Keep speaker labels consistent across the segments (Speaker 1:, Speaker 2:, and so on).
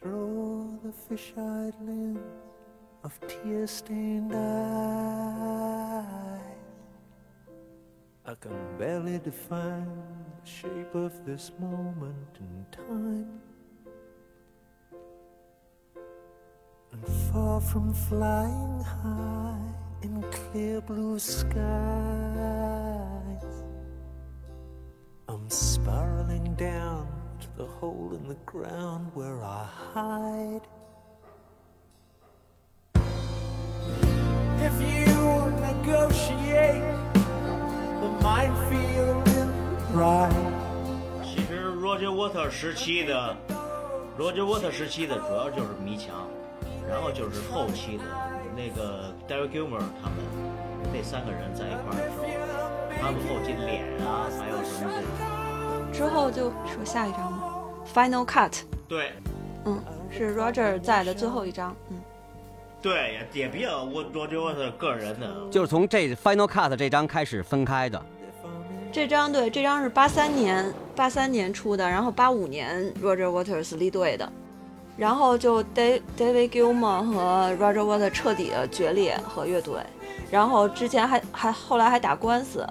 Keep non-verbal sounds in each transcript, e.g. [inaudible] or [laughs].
Speaker 1: through the fish-eyed lens of tear-stained eyes. I can barely define the shape of this moment in time. And far from flying high in clear blue skies, I'm spiraling down the hole in the ground where I hide. If you negotiate the minefield in pride.
Speaker 2: 其实 Roger Water 时期的 Roger Water 时期的主要就是迷墙，然后就是后期的那个 David Gilmour 他们那三个人在一块儿的时候，他们后期脸啊，还有什么这
Speaker 3: 之后就说下一张吧，Final Cut，
Speaker 2: 对。
Speaker 3: 嗯，是 Roger 在的最后一张，嗯，
Speaker 2: 对也也比较我 Roger Water 个人的，
Speaker 4: 就是从这 Final Cut 这张开始分开的。
Speaker 3: 这张对，这张是八三年八三年出的，然后八五年 Roger Waters 离队的，然后就 Dave David Gilmour 和 Roger Waters 彻底的决裂和乐队，然后之前还还后来还打官司，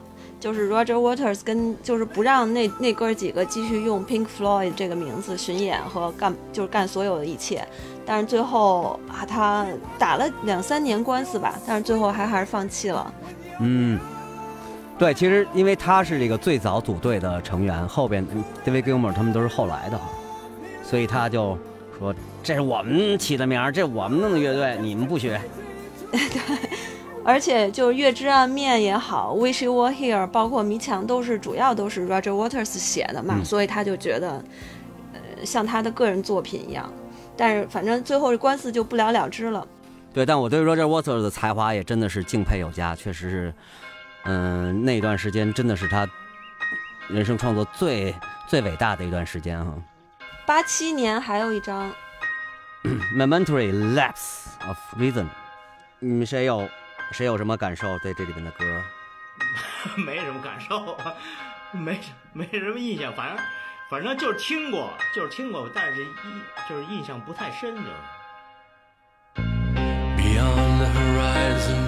Speaker 3: 就是 Roger Waters 跟就是不让那那哥几个继续用 Pink Floyd 这个名字巡演和干就是干所有的一切，但是最后啊他打了两三年官司吧，但是最后还还是放弃了。
Speaker 4: 嗯，对，其实因为他是这个最早组队的成员，后边嗯 David Gilmour 他们都是后来的哈，所以他就说这是我们起的名儿，这我们弄的乐队，你们不学。[laughs]
Speaker 3: 而且就是《月之暗面》也好，《Wish You Were Here》，包括《迷墙》，都是主要都是 Roger Waters 写的嘛，
Speaker 4: 嗯
Speaker 3: 所以他就觉得，呃，像他的个人作品一样。但是反正最后这官司就不了了之了。
Speaker 4: 对，但我对 Roger Waters 的才华也真的是敬佩有加，确实是，嗯、那段时间真的是他人生创作最最伟大的一段时间哈。
Speaker 3: 八七年还有一张，[clears throat]
Speaker 4: Momentary Lapse of Reason，你们谁有谁有什么感受对这里面的歌？
Speaker 2: 没什么感受，没没什么印象，反正反正就是听过，就是听过，但是印就是印象不太深，就是。
Speaker 1: Beyond the horizon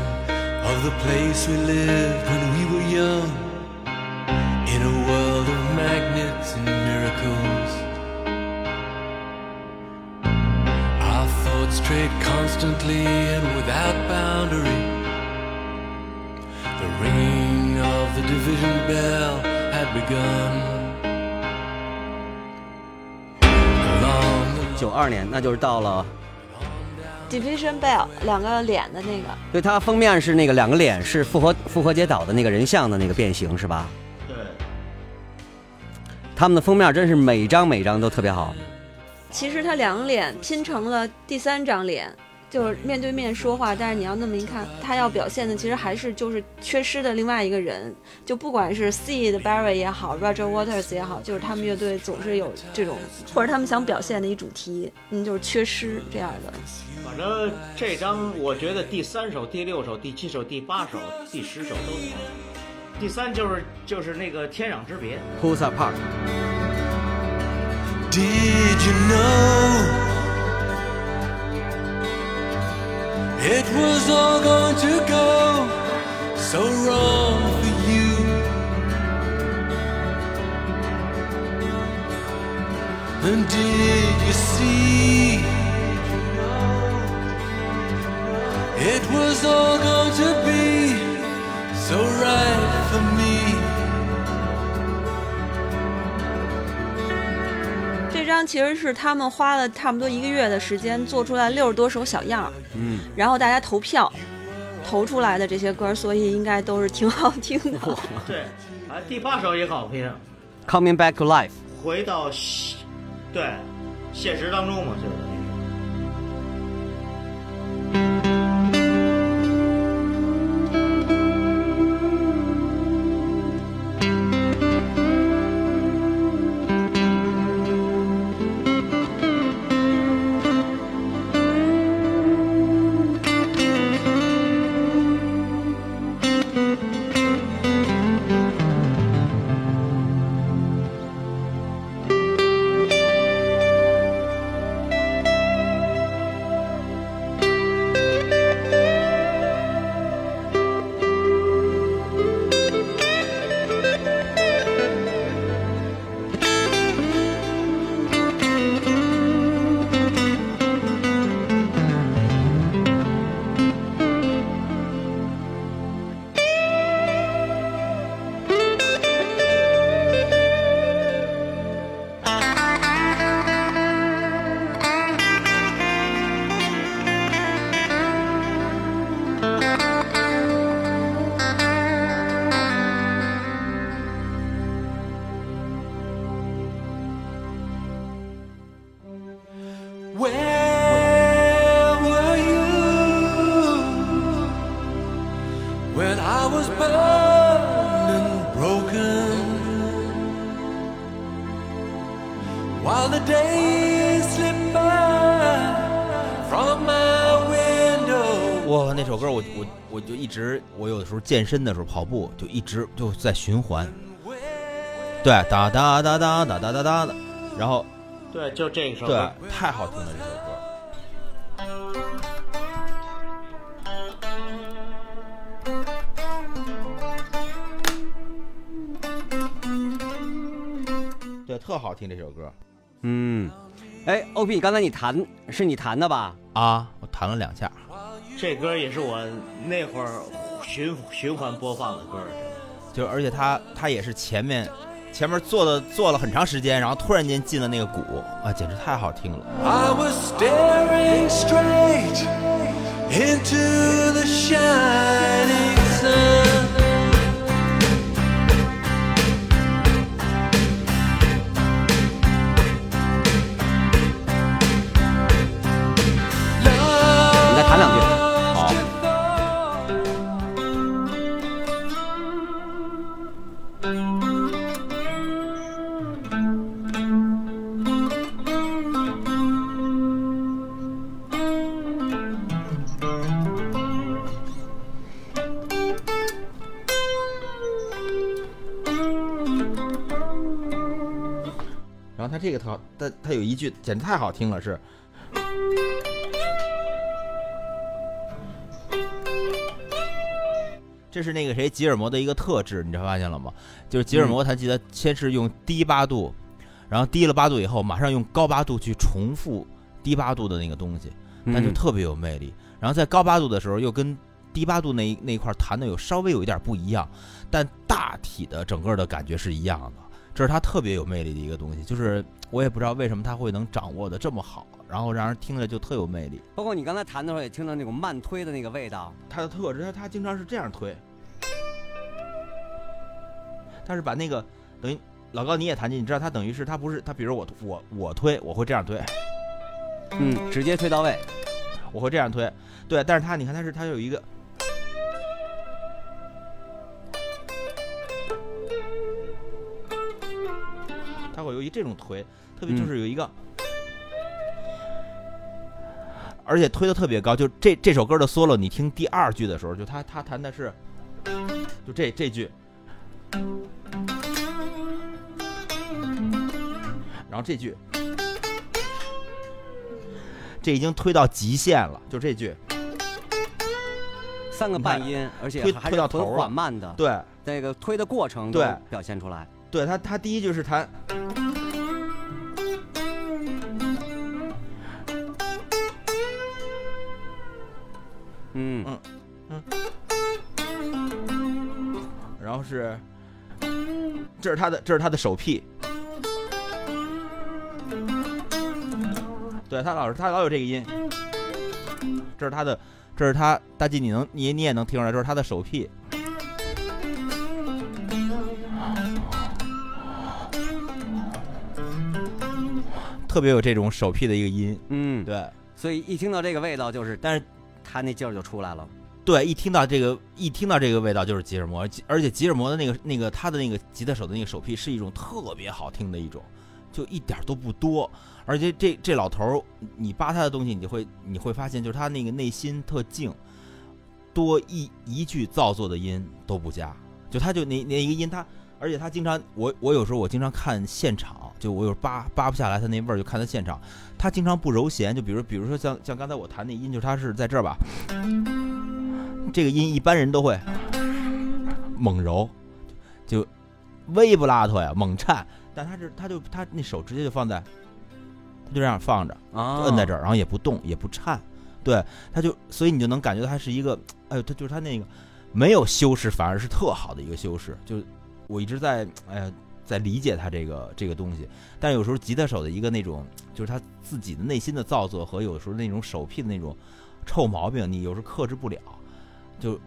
Speaker 1: of the place we lived when we were young, in a world of magnets and miracles. Our thoughts strayed constantly and without boundary. The division bell had begun.
Speaker 4: 九二年，那就是到了
Speaker 3: ，Division Bell 两个脸的那个，
Speaker 4: 对，它封面是那个两个脸是复活复活节岛的那个人像的那个变形是吧？
Speaker 2: 对，
Speaker 4: 他们的封面真是每张每张都特别好。
Speaker 3: 其实他两个脸拼成了第三张脸，就是面对面说话，但是你要那么一看，他要表现的其实还是就是缺失的另外一个人。就不管是 Seed Barry 也好，Roger Waters 也好，就是他们乐队总是有这种，或者他们想表现的一主题，嗯，就是缺失这样的。
Speaker 2: 反正这张我觉得第三首、第六首、第七首、第八首、第十首都挺好。第三就是就是那个天壤之别
Speaker 4: ，Pulls
Speaker 1: Apart，Did you know it was all going to go. So wrong for you? And did you see? It was all going to be so right
Speaker 3: 张其实是他们花了差不多一个月的时间做出来六十多首小样儿，
Speaker 4: 嗯，
Speaker 3: 然后大家投票投出来的这些歌，所以应该都是挺好听的。
Speaker 2: 对，啊，第八首也好听
Speaker 4: ，Coming Back to Life，
Speaker 2: 回到现对现实当中嘛，就是
Speaker 5: 健身的时候跑步就一直就在循环，对，哒哒哒哒哒哒哒哒的，然后
Speaker 2: 对，就这首
Speaker 5: 对。，太好听了这首歌。对，特好听这首歌
Speaker 4: 嗯，哎，OP，刚才你弹是你弹的吧？
Speaker 5: 啊！我弹了两下，
Speaker 2: 这歌也是我那会儿循循环播放的歌。
Speaker 5: 就而且他他也是前面前面做的做了很长时间，然后突然间进了那个鼓啊，简直太好听了。
Speaker 1: I was staring straight into the shining
Speaker 5: 简直太好听了，是。这是那个谁吉尔摩的一个特质，你知道发现了吗？就是吉尔摩他记得先是用低八度，然后低了八度以后，马上用高八度去重复低八度的那个东西，那就
Speaker 4: 嗯
Speaker 5: 特别有魅力。然后在高八度的时候，又跟低八度那一那一块儿弹的有稍微有一点不一样，但大体的整个的感觉是一样的。这是他特别有魅力的一个东西，就是我也不知道为什么他会能掌握的这么好，然后让人听着就特有魅力。
Speaker 4: 包括你刚才弹的时候也听到那种慢推的那个味道。
Speaker 5: 他的特质，他他经常是这样推，他是把那个等于老高你也弹琴，你知道他等于是他不是他，比如我我我推我会这样推，
Speaker 4: 嗯，直接推到位。
Speaker 5: 我会这样推，对，但是他你看他是他有一个。有一这种推，特别就是有一个，而且推的特别高。就这这首歌的 solo，你听第二句的时候，就他他弹的是，就这这句，然后这句，这已经推到极限了，就这句，
Speaker 4: 三个半音，而且
Speaker 5: 推
Speaker 4: 还是很
Speaker 5: 推到头
Speaker 4: 缓慢的，
Speaker 5: 对
Speaker 4: 那个推的过程
Speaker 5: 对
Speaker 4: 表现出来。
Speaker 5: 对，他他第一句是弹。
Speaker 4: 嗯。嗯。
Speaker 5: 然后是，这是他的，这是他的手屁。对他老是他老有这个音，这是他的，这是他大吉，你能你你也能听出来，这是他的手屁。特别有这种手屁的一个音，
Speaker 4: 嗯，
Speaker 5: 对。
Speaker 4: 所以一听到这个味道，就是
Speaker 5: 但是
Speaker 4: 他那劲儿就出来了。
Speaker 5: 对，一听到这个一听到这个味道就是吉尔摩，吉而且吉尔摩的那个那个他的那个吉他手的那个手屁是一种特别好听的一种，就一点都不多，而且这这老头儿，你扒他的东西，你就会你会发现，就是他那个内心特静，多一一句造作的音都不加，就他就那那一个音他，而且他经常我我有时候我经常看现场，就我有时扒扒不下来他那味儿，就看他现场，他经常不揉弦，就比如比如说像像刚才我弹那音，就是他是在这儿吧。这个音一般人都会猛揉，就微不拉脱呀，猛颤。但他是他就他那手直接就放在，他就这样放着，
Speaker 4: 啊，
Speaker 5: 就摁在这儿，然后也不动也不颤。对，他就所以你就能感觉到他是一个，哎呦，他就是他那个没有修饰，反而是特好的一个修饰。就我一直在哎呀在理解他这个这个东西，但有时候吉他手的一个那种，就是他自己的内心的造作和有时候那种手癖的那种臭毛病，你有时候克制不了。就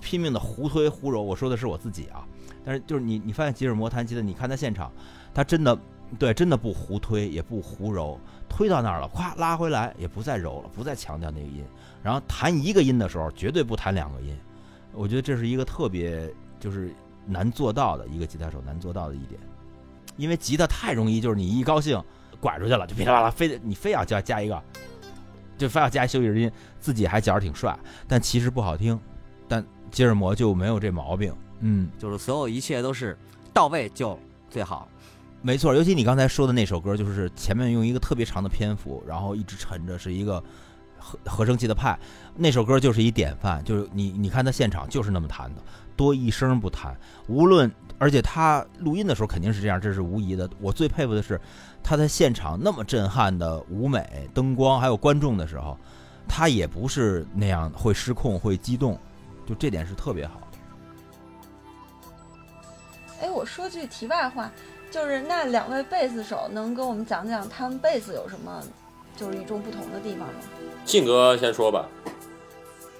Speaker 5: 拼命的胡推胡揉。我说的是我自己啊，但是就是你你发现吉尔摩弹吉他，你看他现场，他真的对，真的不胡推，也不胡揉，推到那儿了，咵拉回来，也不再揉了，不再强调那个音。然后弹一个音的时候，绝对不弹两个音。我觉得这是一个特别就是难做到的一个吉他手难做到的一点，因为吉他太容易，就是你一高兴拐出去了，就噼里啪啦，非得你非要加加一个，就非要加休息音，自己还觉着挺帅，但其实不好听。但吉尔摩就没有这毛病，嗯，
Speaker 4: 就是所有一切都是到位就最好。
Speaker 5: 没错，尤其你刚才说的那首歌，就是前面用一个特别长的篇幅，然后一直沉着，是一个合合成器的派。那首歌就是一典范，就是你你看他现场就是那么弹的，多一声不弹。无论而且他录音的时候肯定是这样，这是无疑的。我最佩服的是他在现场那么震撼的舞美、灯光还有观众的时候，他也不是那样会失控、会激动，就这点是特别好的。
Speaker 3: 哎，我说句题外话，就是那两位贝斯手能跟我们讲讲他们贝斯有什么就是与众不同的地方吗？
Speaker 6: 信哥先说吧。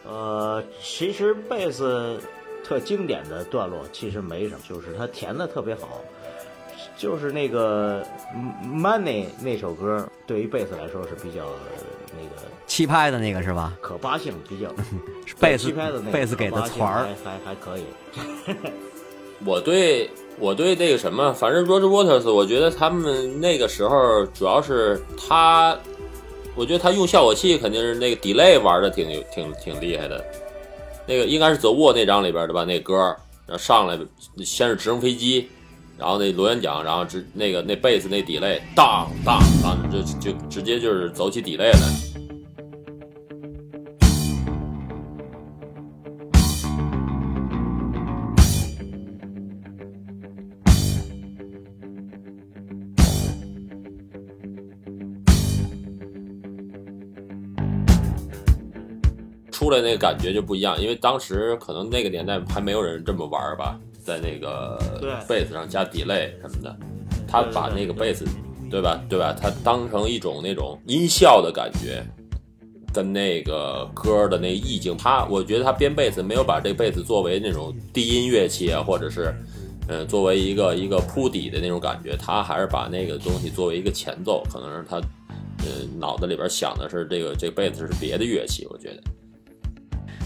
Speaker 2: 呃，其实贝斯特经典的段落其实没什么，就是他填的特别好。就是那个《Money》那首歌，对于贝斯来说是比较那个
Speaker 4: 气拍的那个是吧？
Speaker 2: 可拔性比较 [laughs]
Speaker 4: 贝斯
Speaker 2: 气拍的那个
Speaker 4: 贝斯给的团儿
Speaker 2: 还还还可以。[laughs]
Speaker 6: 我对我对那个什么，反正 Roger Waters，我觉得他们那个时候主要是他，我觉得他用效果器肯定是那个 delay 玩的挺挺挺厉害的。那个应该是 The Wall 那张里边的吧？那歌，然后上来先是直升飞机，然后那螺旋桨，然后直那个那贝斯那 delay 当当当，就就直接就是走起 delay 来。来那个感觉就不一样，因为当时可能那个年代还没有人这么玩吧，在那个
Speaker 2: 对
Speaker 6: 贝斯上加 delay 什么的，他把那个贝斯，对吧？对吧？他当成一种那种音效的感觉，跟那个歌的那个意境，他我觉得他编贝斯没有把这贝斯作为那种低音乐器啊，或者是。呃，作为一个一个铺底的那种感觉，他还是把那个东西作为一个前奏，可能是他，呃，脑子里边想的是这个这贝斯是别的乐器，我觉得。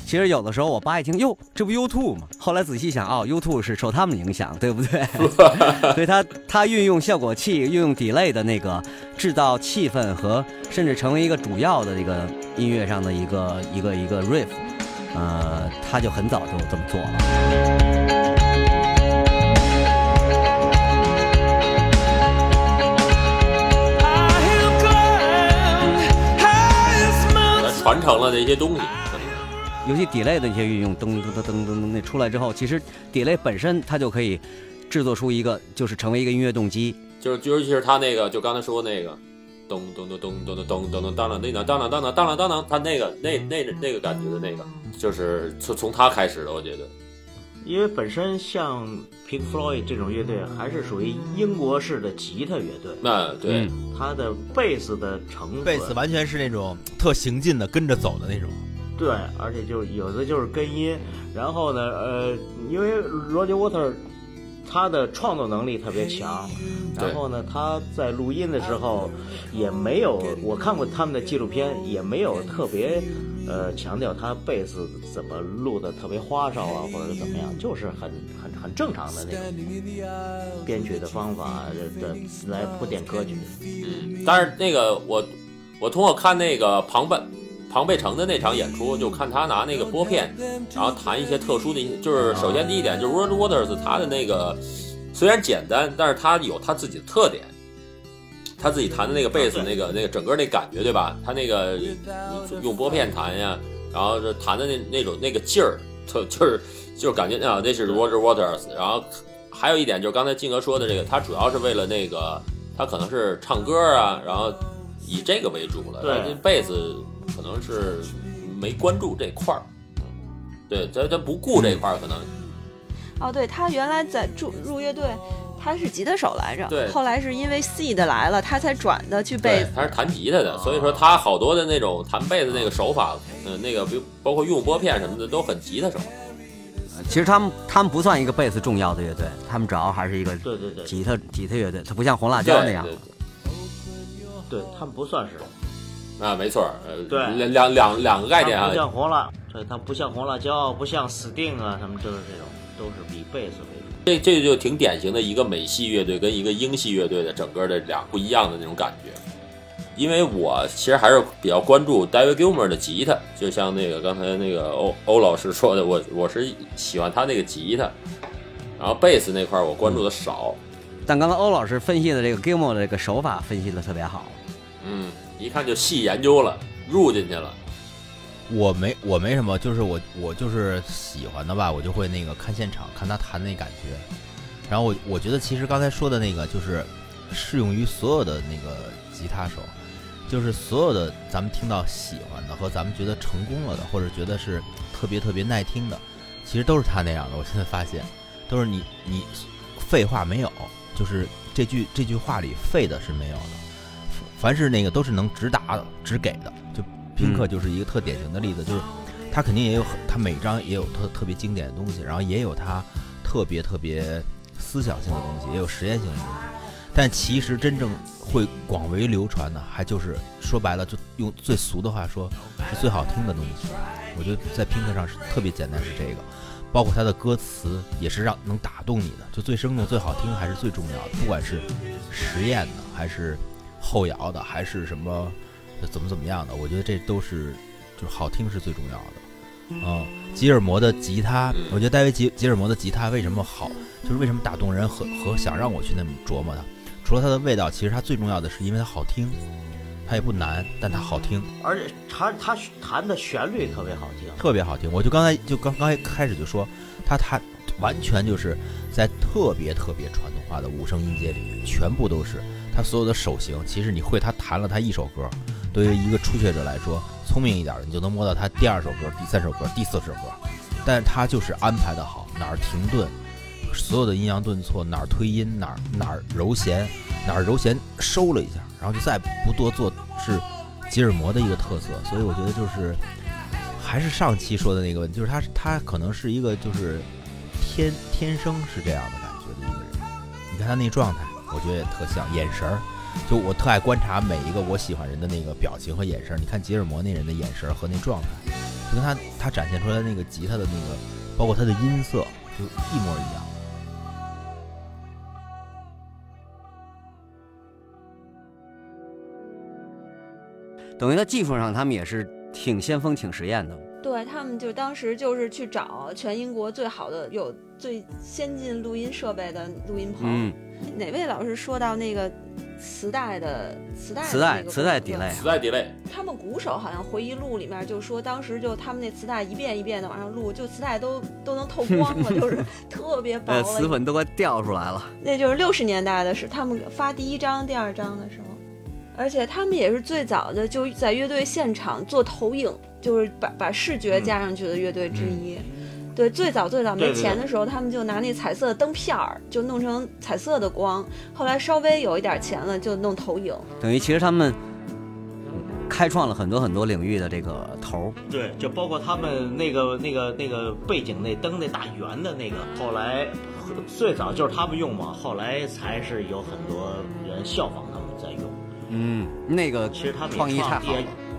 Speaker 4: 其实有的时候我爸一听，哟，这不 U2 吗？后来仔细想，哦，U2 是受他们影响，对不对？[laughs] 所以他他运用效果器，运用 delay 的那个制造气氛和甚至成为一个主要的这个音乐上的一个一个一个 riff，呃，他就很早就这么做了。
Speaker 6: 他传承了这些东西，
Speaker 4: 尤其 delay 的一些运用，噔噔噔噔噔噔那出来之后，其实 delay 本身它就可以制作出一个，就是成为一个音乐动机。
Speaker 6: 就是尤其是他那个，就刚才说那个，咚咚咚咚咚咚咚咚咚当啷那当当啷当啷当啷当啷，他那个那那那个感觉的那个，就是从从他开始的，我觉得。
Speaker 2: 因为本身像 Pink Floyd 这种乐队还是属于英国式的吉他乐队，
Speaker 6: 那对，
Speaker 4: 嗯
Speaker 2: 它的贝斯的成分，
Speaker 5: 贝斯完全是那种特行进的，跟着走的那种。
Speaker 2: 对，而且就有的就是根音，然后呢，呃，因为 Roger Water 他的创作能力特别强，然后呢，他在录音的时候也没有，我看过他们的纪录片，也没有特别呃强调他贝斯怎么录的特别花哨啊，或者怎么样，就是很很很正常的那种编曲的方法的来铺垫歌曲。
Speaker 6: 嗯，但是那个我我通过看那个庞贝庞贝城的那场演出，就看他拿那个拨片，然后弹一些特殊的就是首先第一点就是 Roger Waters 他的那个虽然简单，但是他有他自己的特点。他自己弹的那个贝斯，那个那个整个那感觉，对吧？他那个用拨片弹呀，然后这弹的那那种那个劲儿，特就是就是感觉啊，那是 Roger Waters。然后还有一点就是刚才静哥说的这个，他主要是为了那个，他可能是唱歌啊，然后以这个为主了。
Speaker 2: 对
Speaker 6: 然后这贝斯可能是没关注这块儿，对，他他不顾这块儿，可能。
Speaker 3: 哦，对他原来在入入乐队，他是吉他手来着，
Speaker 6: 对。
Speaker 3: 后来是因为 C 的来了，他才转的去贝斯。，
Speaker 6: 他是弹吉他的，所以说他好多的那种弹贝斯那个手法，呃，那个比如包括用拨片什么的都很吉他手。
Speaker 4: 其实他们他们不算一个贝斯重要的乐队，他们主要还是一个
Speaker 2: 对对对，
Speaker 4: 吉他吉他乐队，它不像红辣椒那样。
Speaker 6: 对。
Speaker 2: 对他们不算是
Speaker 6: 啊，没错儿，呃，
Speaker 2: 对
Speaker 6: 两两两两个概念啊
Speaker 2: 不，像红辣，对，它不像红辣椒，不像 Sting 啊，什么就是这种，都是以贝斯为主。
Speaker 6: 这这就挺典型的一个美系乐队跟一个英系乐队的整个的俩不一样的那种感觉。因为我其实还是比较关注 David Gilmour 的吉他，就像那个刚才那个欧欧老师说的，我我是喜欢他那个吉他，然后贝斯那块儿我关注的少，
Speaker 4: 但刚才欧老师分析的这个 Gilmore 的这个手法分析的特别好。
Speaker 6: 嗯，一看就细研究了，入进去了，
Speaker 5: 我没我没什么，就是我我就是喜欢的吧，我就会那个看现场看他弹那感觉。然后我我觉得其实刚才说的那个就是适用于所有的那个吉他手，就是所有的咱们听到喜欢的和咱们觉得成功了的，或者觉得是特别特别耐听的，其实都是他那样的。我现在发现，都是你你废话没有，就是这句这句话里废的是没有的，凡是那个都是能直达的、直给的。就宾客就是一个特典型的例子，就是他肯定也有很他每张也有特特别经典的东西，然后也有他特别特别思想性的东西，也有实验性的东西。但其实真正会广为流传的，还就是说白了，就用最俗的话说，是最好听的东西。我觉得在拼客上是特别简单，是这个，包括他的歌词也是让能打动你的，就最生动、最好听还是最重要的。不管是实验的，还是后摇的，还是什么怎么怎么样的，我觉得这都是就是好听是最重要的。嗯，吉尔摩的吉他，我觉得戴维吉吉尔摩的吉他为什么好，就是为什么打动人和和想让我去那么琢磨它。除了它的味道，其实它最重要的是因为它好听，它也不难，但它好听，
Speaker 2: 而且它它弹的旋律特别好听，
Speaker 5: 特别好听。我就刚才就刚刚开始就说，他他完全就是在特别特别传统化的五声音阶里，全部都是他所有的手型。其实你会他弹了他一首歌，对于一个初学者来说，聪明一点的你就能摸到他第二首歌、第三首歌、第四首歌，但他就是安排的好，哪儿停顿。所有的阴阳顿挫，哪儿推音，哪儿哪儿揉弦，哪儿揉弦收了一下，然后就再不多做，是吉尔摩的一个特色。所以我觉得就是还是上期说的那个问题，就是他他可能是一个就是天天生是这样的感觉的一个人。你看他那状态，我觉得也特像眼神儿。就我特爱观察每一个我喜欢人的那个表情和眼神儿。你看吉尔摩那人的眼神儿和那状态，就跟他他展现出来那个吉他的那个，包括他的音色，就一模一样。
Speaker 4: 等于在技术上，他们也是挺先锋、挺实验的。
Speaker 3: 对他们就当时就是去找全英国最好的、有最先进录音设备的录音棚。
Speaker 4: 嗯，
Speaker 3: 哪位老师说到那个磁带的磁带的
Speaker 4: 磁带磁带
Speaker 3: 功能
Speaker 4: delay
Speaker 6: 磁带 delay，
Speaker 3: 他们鼓手好像回忆录里面就说，当时就他们那磁带一遍一遍的往上录，就磁带都都能透光了，[laughs] 就是特别薄。
Speaker 4: 磁粉都快掉出来了。
Speaker 3: 那就是六十年代的是他们发第一张、第二张的时候，而且他们也是最早的就在乐队现场做投影，就是把把视觉加上去的乐队之一。对，最早最早没钱的时候，他们就拿那彩色灯片儿，就弄成彩色的光。后来稍微有一点钱了，就弄投影。
Speaker 4: 等于其实他们开创了很多很多领域的这个头儿。
Speaker 2: 对，就包括他们那个那个那个背景那灯那大圆的那个，后来最早就是他们用嘛，后来才是有很多人效仿他。
Speaker 4: 嗯，那个
Speaker 2: 其实他们
Speaker 4: 创意太好。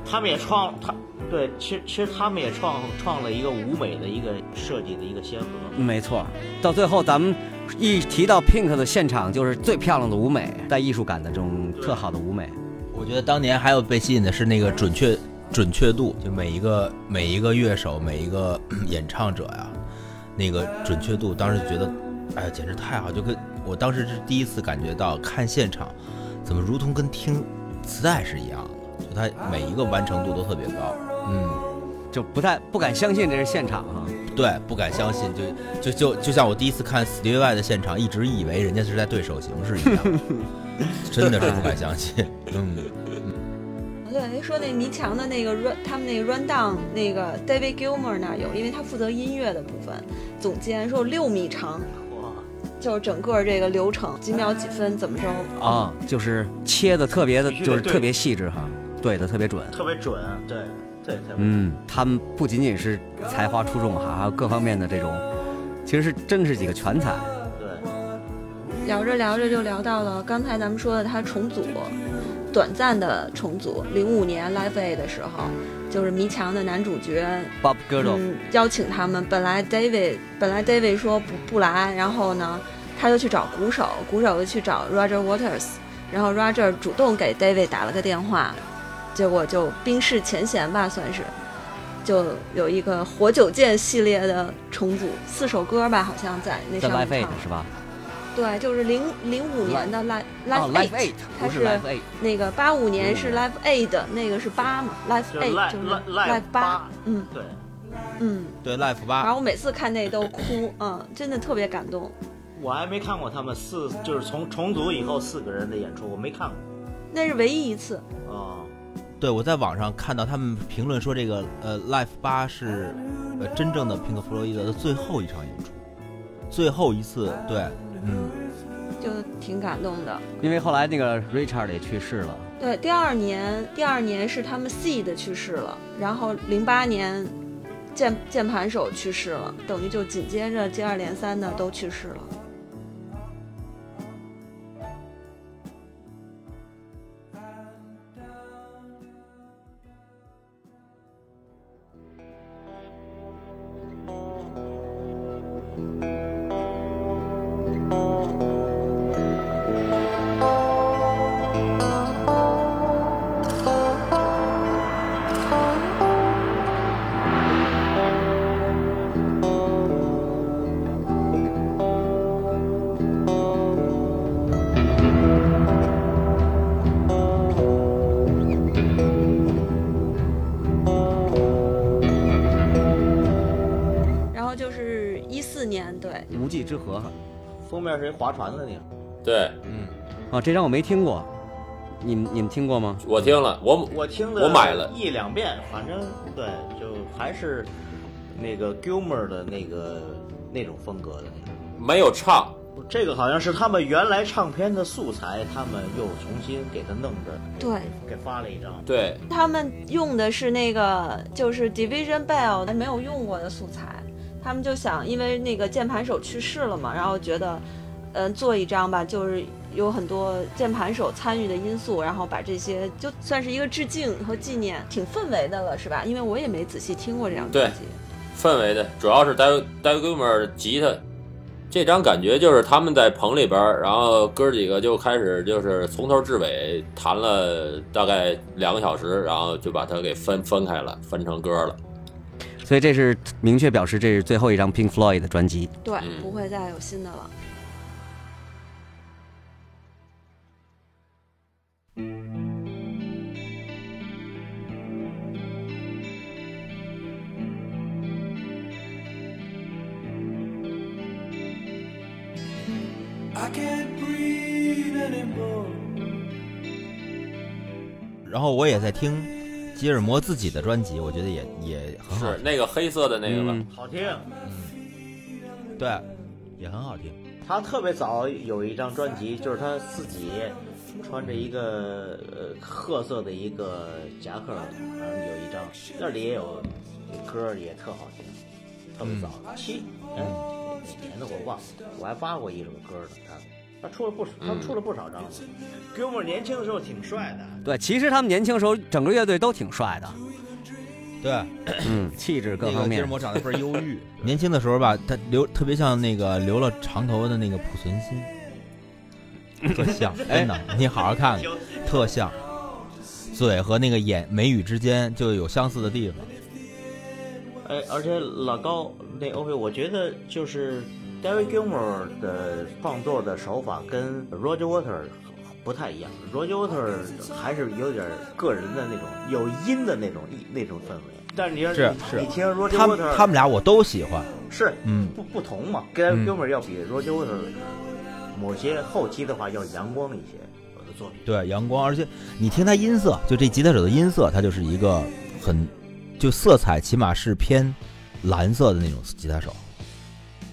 Speaker 2: 他们也创他对，其实其实他们也创创了一个舞美的一个设计的一个先河。
Speaker 4: 没错，到最后咱们一提到 Pink 的现场，就是最漂亮的舞美，带艺术感的这种特好的舞美。
Speaker 5: 我觉得当年还有被吸引的是那个准确准确度，就每一个每一个乐手每一个演唱者呀，那个准确度，当时觉得，哎呀，简直太好！就跟我当时是第一次感觉到看现场，怎么如同跟听磁带是一样的，就它每一个完成度都特别高。嗯，
Speaker 4: 就不太不敢相信这是现场啊！
Speaker 5: 对，不敢相信，就就就就像我第一次看 Stevie Y 的现场，一直以为人家是在对手形式一样，[laughs] 真的是不敢相信。嗯。
Speaker 3: 对，说那迷墙的那个 run，他们那个 run down 那个 David Gilmour 那有，因为他负责音乐的部分。总监说六米长，
Speaker 2: 哇，
Speaker 3: 就是整个这个流程几秒几分怎么着
Speaker 4: 啊，就是切的特别的，就是特别细致哈，对的特别准。
Speaker 2: 特别准，对对。
Speaker 4: 嗯，他们不仅仅是才华出众哈，还有各方面的这种其实是真是几个全才。
Speaker 2: 对，
Speaker 3: 聊着聊着就聊到了刚才咱们说的他重组，短暂的重组，零五年 Live A 的时候，就是迷墙的男主角
Speaker 4: Bob Geldof，、
Speaker 3: 嗯，邀请他们。本来 David 本来 David 说不不来，然后呢，他就去找鼓手，鼓手就去找 Roger Waters，然后 Roger 主动给 David 打了个电话，结果就冰释前嫌吧，算是，就有一个活久见系列的重组，四首歌吧，好像在那
Speaker 4: 在
Speaker 3: 上
Speaker 4: Live
Speaker 3: 面唱。
Speaker 4: 是吧？
Speaker 3: 对，就是零零五年的 Live
Speaker 4: 哦
Speaker 3: Live，Live
Speaker 4: Eight，Eight
Speaker 3: 它
Speaker 4: 是
Speaker 3: 那个八五年是 Live Aid，那个是八嘛，Live
Speaker 2: 就
Speaker 3: Eight 就是
Speaker 2: Live-
Speaker 3: Live
Speaker 2: Live
Speaker 3: 八
Speaker 2: 八，
Speaker 3: 嗯
Speaker 2: 对，
Speaker 3: 嗯。
Speaker 5: 对
Speaker 3: Live
Speaker 5: 八。
Speaker 3: 然后我每次看那都哭，嗯，真的特别感动。
Speaker 2: 我还没看过他们四，就是从重组以后四个人的演出，我没看过。
Speaker 3: 那是唯一一次，
Speaker 2: 哦，
Speaker 5: 对，我在网上看到他们评论说，这个呃，Life 八是呃真正的平克·弗洛伊德的最后一场演出，最后一次，对，嗯，
Speaker 3: 就挺感动的。
Speaker 4: 因为后来那个 Richard 也去世了。
Speaker 3: 对，第二年，第二年是他们 Seed 去世了，然后零八年键键盘手去世了，等于就紧接着接二连三的都去世了。
Speaker 2: 面是一划船的那个，
Speaker 6: 对。嗯。
Speaker 4: 啊，这张我没听过，你们你们听过吗？
Speaker 6: 我听了，我
Speaker 2: 我听了
Speaker 6: 我买了。
Speaker 2: 一两遍，反正对，就还是那个 Gilmer 的那个那种风格的。那种。
Speaker 6: 没有唱，
Speaker 2: 这个好像是他们原来唱片的素材，他们又重新给他弄着，
Speaker 3: 对。
Speaker 2: 给发了一张。
Speaker 6: 对，
Speaker 3: 他们用的是那个就是 Division Bell 没有用过的素材，他们就想，因为那个键盘手去世了嘛，然后觉得，嗯、做一张吧，就是有很多键盘手参与的因素，然后把这些就算是一个致敬和纪念，挺氛围的了，是吧？因为我也没仔细听过这张专辑。
Speaker 6: 氛围的，主要是 David David Gilmour 吉他，这张感觉就是他们在棚里边儿，然后哥几个就开始就是从头至尾弹了大概两个小时，然后就把它给分分开了，分成歌了。
Speaker 4: 所以这是明确表示这是最后一张 Pink Floyd 的专辑。
Speaker 3: 对，
Speaker 6: 嗯
Speaker 3: 不会再有新的了。
Speaker 5: 然后我也在听吉尔摩自己的专辑，我觉得也也很好听，
Speaker 6: 是那个黑色的那个吧？
Speaker 4: 嗯。
Speaker 2: 好听。
Speaker 5: 嗯对，也很好听。
Speaker 2: 他特别早有一张专辑，就是他自己穿着一个呃褐色的一个夹克，反正有一张，那里也有歌也特好听，特别早，七。哎哪年的我忘了，我还发过一首歌呢，他他出了不少，他出了不少张。Gilmore 年轻的时候挺帅的，
Speaker 4: 对，其实他们年轻时候整个乐队都挺帅的，
Speaker 5: 对，
Speaker 4: 嗯，[clears throat] 气质各方面
Speaker 5: 那个吉尔。摩长得倍儿忧郁，年轻的时候吧，他留特别像那个留了长头发的那个濮存昕，[laughs] 特像，真的，你好好看看，特像，嘴和那个眼眉宇之间就有相似的地方。
Speaker 2: 哎，而且老高那 OK，我觉得就是 David Gilmour 的创作的手法跟 Roger Waters 不太一样，Roger Waters 还是有点个人的那种有音的那种意那种氛围。但是你要
Speaker 5: 是是
Speaker 2: 你听 Roger
Speaker 5: 他们
Speaker 2: Waters，
Speaker 5: 他们俩我都喜欢，
Speaker 2: 是
Speaker 5: 嗯
Speaker 2: 不不同嘛，David
Speaker 5: 嗯
Speaker 2: Gilmour 要比 Roger Waters 某些后期的话要阳光一些，我的作品。
Speaker 5: 对阳光，而且你听他音色，就这吉他手的音色，他就是一个很就色彩起码是偏蓝色的那种吉他手，